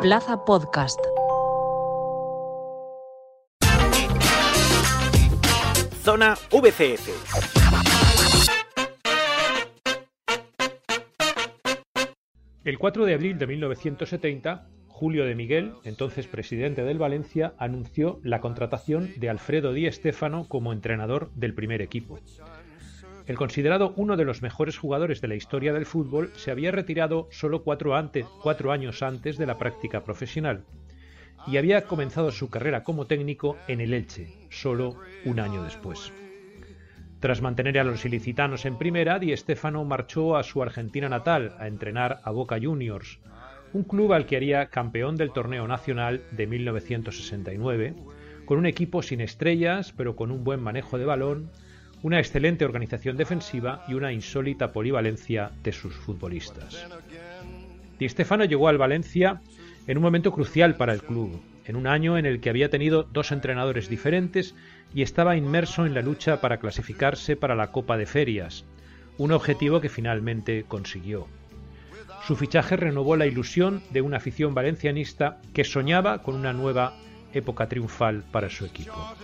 Plaza Podcast. Zona VCF. El 4 de abril de 1970, Julio de Miguel, entonces presidente del Valencia, anunció la contratación de Alfredo Di Stéfano como entrenador del primer equipo. El considerado uno de los mejores jugadores de la historia del fútbol se había retirado solo cuatro, años antes de la práctica profesional y había comenzado su carrera como técnico en el Elche, solo un año después. Tras mantener a los ilicitanos en primera, Di Stéfano marchó a su Argentina natal a entrenar a Boca Juniors, un club al que haría campeón del torneo nacional de 1969, con un equipo sin estrellas, pero con un buen manejo de balón, una excelente organización defensiva y una insólita polivalencia de sus futbolistas. Di Stéfano llegó al Valencia en un momento crucial para el club, en un año en el que había tenido dos entrenadores diferentes y estaba inmerso en la lucha para clasificarse para la Copa de Ferias, un objetivo que finalmente consiguió. Su fichaje renovó la ilusión de una afición valencianista que soñaba con una nueva época triunfal para su equipo.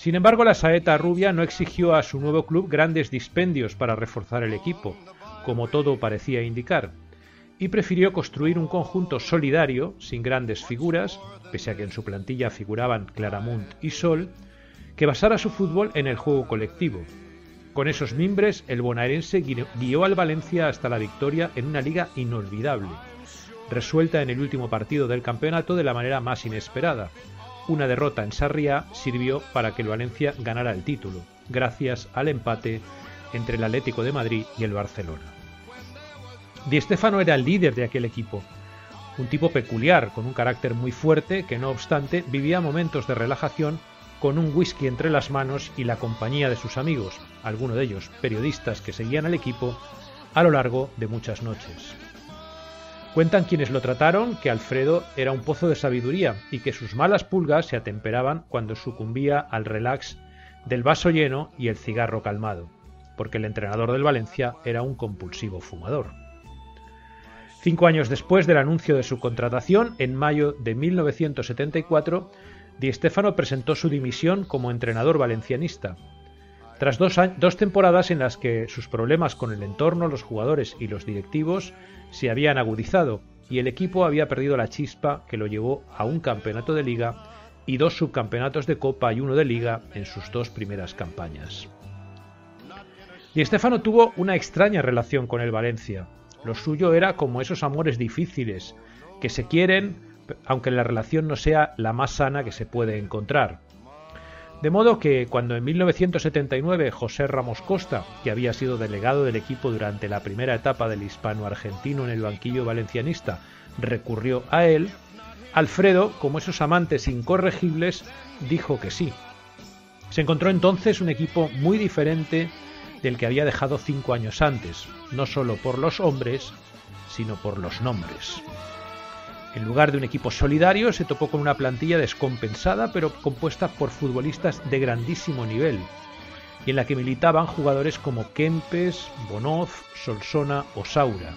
Sin embargo, la saeta rubia no exigió a su nuevo club grandes dispendios para reforzar el equipo, como todo parecía indicar, y prefirió construir un conjunto solidario, sin grandes figuras, pese a que en su plantilla figuraban Claramunt y Sol, que basara su fútbol en el juego colectivo. Con esos mimbres, el bonaerense guió al Valencia hasta la victoria en una liga inolvidable, resuelta en el último partido del campeonato de la manera más inesperada. Una derrota en Sarriá sirvió para que el Valencia ganara el título, gracias al empate entre el Atlético de Madrid y el Barcelona. Di Stefano era el líder de aquel equipo, un tipo peculiar, con un carácter muy fuerte, que no obstante vivía momentos de relajación con un whisky entre las manos y la compañía de sus amigos, algunos de ellos periodistas que seguían al equipo, a lo largo de muchas noches. Cuentan quienes lo trataron que Alfredo era un pozo de sabiduría y que sus malas pulgas se atemperaban cuando sucumbía al relax del vaso lleno y el cigarro calmado, porque el entrenador del Valencia era un compulsivo fumador. Cinco años después del anuncio de su contratación, en mayo de 1974, Di Stéfano presentó su dimisión como entrenador valencianista. Tras dos, dos, temporadas en las que sus problemas con el entorno, los jugadores y los directivos se habían agudizado y el equipo había perdido la chispa que lo llevó a un campeonato de liga y dos subcampeonatos de copa y uno de liga en sus dos primeras campañas. Di Stéfano tuvo una extraña relación con el Valencia. Lo suyo era como esos amores difíciles, que se quieren, aunque la relación no sea la más sana que se puede encontrar. De modo que cuando en 1979 José Ramos Costa, que había sido delegado del equipo durante la primera etapa del hispano-argentino en el banquillo valencianista, recurrió a él, Alfredo, como esos amantes incorregibles, dijo que sí. Se encontró entonces un equipo muy diferente del que había dejado cinco años antes, no solo por los hombres, sino por los nombres. En lugar de un equipo solidario, se topó con una plantilla descompensada, pero compuesta por futbolistas de grandísimo nivel, y en la que militaban jugadores como Kempes, Bonoz, Solsona o Saura.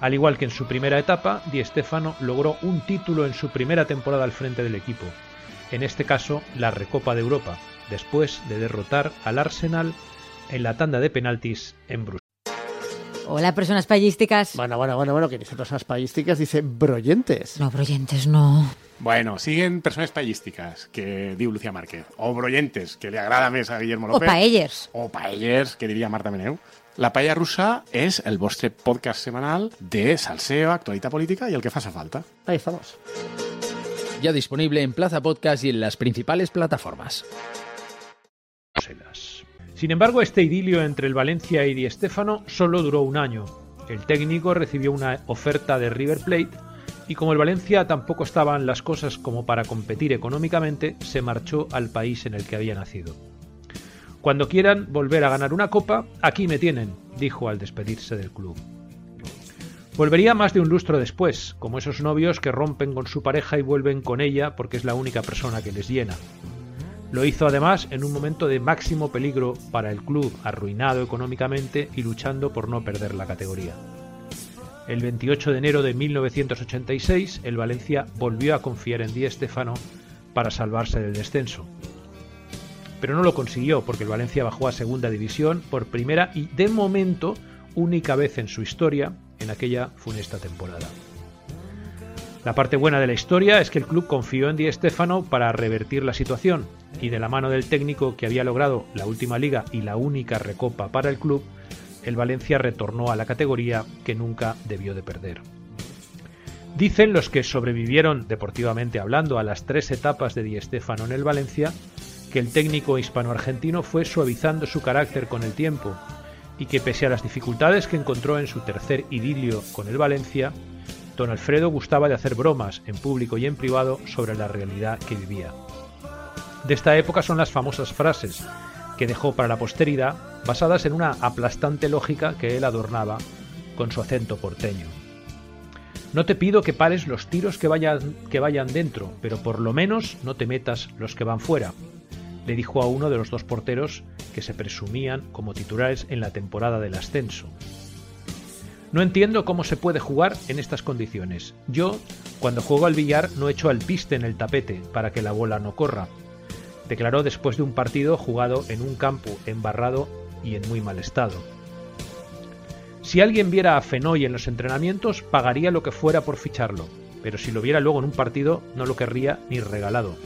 Al igual que en su primera etapa, Di Stéfano logró un título en su primera temporada al frente del equipo, en este caso la Recopa de Europa, después de derrotar al Arsenal en la tanda de penaltis en Bruselas. Hola, personas payísticas. Bueno, bueno, bueno, bueno, que dice personas payísticas, dice broyentes. No, broyentes no. Bueno, siguen personas payísticas, que diu Lucía Márquez. O broyentes, que le agrada més a Guillermo O López. paellers. O paellers, que diria Marta Meneu. La Paella Rusa és el vostre podcast semanal de salseo, actualitat política i el que faça falta. Ahí estamos. Ya disponible en Plaza Podcast y en las principales plataformas. Sin embargo, este idilio entre el Valencia y Di Stéfano solo duró un año. El técnico recibió una oferta de River Plate y como el Valencia tampoco estaban las cosas como para competir económicamente, se marchó al país en el que había nacido. Cuando quieran volver a ganar una copa, aquí me tienen, dijo al despedirse del club. Volvería más de un lustro después, como esos novios que rompen con su pareja y vuelven con ella porque es la única persona que les llena. Lo hizo además en un momento de máximo peligro para el club, arruinado económicamente y luchando por no perder la categoría. El 28 de enero de 1986, el Valencia volvió a confiar en Di Stéfano para salvarse del descenso. Pero no lo consiguió porque el Valencia bajó a segunda división por primera y de momento única vez en su historia en aquella funesta temporada. La parte buena de la historia es que el club confió en Di Stéfano para revertir la situación y de la mano del técnico que había logrado la última liga y la única recopa para el club, el Valencia retornó a la categoría que nunca debió de perder. Dicen los que sobrevivieron deportivamente hablando a las tres etapas de Di Stéfano en el Valencia que el técnico hispano-argentino fue suavizando su carácter con el tiempo y que pese a las dificultades que encontró en su tercer idilio con el Valencia, don Alfredo gustaba de hacer bromas en público y en privado sobre la realidad que vivía. De esta época son las famosas frases que dejó para la posteridad, basadas en una aplastante lógica que él adornaba con su acento porteño. No te pido que pares los tiros que vayan, que vayan dentro, pero por lo menos no te metas los que van fuera, le dijo a uno de los dos porteros que se presumían como titulares en la temporada del ascenso. No entiendo cómo se puede jugar en estas condiciones. Yo, cuando juego al billar, no echo al piste en el tapete para que la bola no corra, declaró después de un partido jugado en un campo embarrado y en muy mal estado. Si alguien viera a Fenoy en los entrenamientos, pagaría lo que fuera por ficharlo, pero si lo viera luego en un partido, no lo querría ni regalado,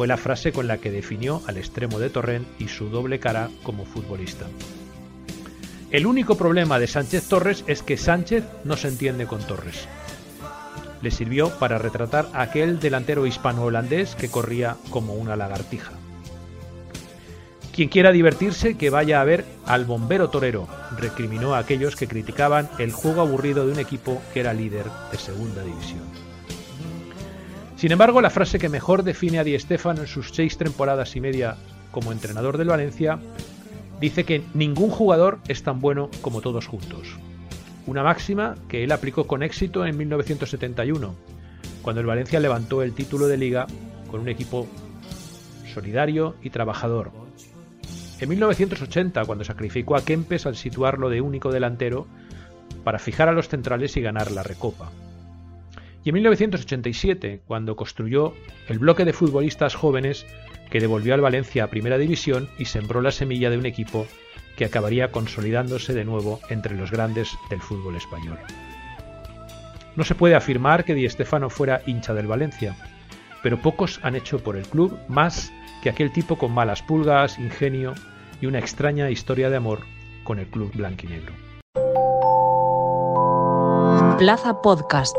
fue la frase con la que definió al extremo de Torrent y su doble cara como futbolista. El único problema de Sánchez Torres es que Sánchez no se entiende con Torres. Le sirvió para retratar a aquel delantero hispano-holandés que corría como una lagartija. Quien quiera divertirse, que vaya a ver al bombero torero, recriminó a aquellos que criticaban el juego aburrido de un equipo que era líder de segunda división. Sin embargo, la frase que mejor define a Di Stéfano en sus seis temporadas y media como entrenador del Valencia dice que ningún jugador es tan bueno como todos juntos. Una máxima que él aplicó con éxito en 1971, cuando el Valencia levantó el título de liga con un equipo solidario y trabajador. En 1980, cuando sacrificó a Kempes al situarlo de único delantero para fijar a los centrales y ganar la Recopa y en 1987, cuando construyó el bloque de futbolistas jóvenes que devolvió al Valencia a Primera División y sembró la semilla de un equipo que acabaría consolidándose de nuevo entre los grandes del fútbol español. No se puede afirmar que Di Stéfano fuera hincha del Valencia, pero pocos han hecho por el club más que aquel tipo con malas pulgas, ingenio y una extraña historia de amor con el club blanquinegro. Plaza Podcast.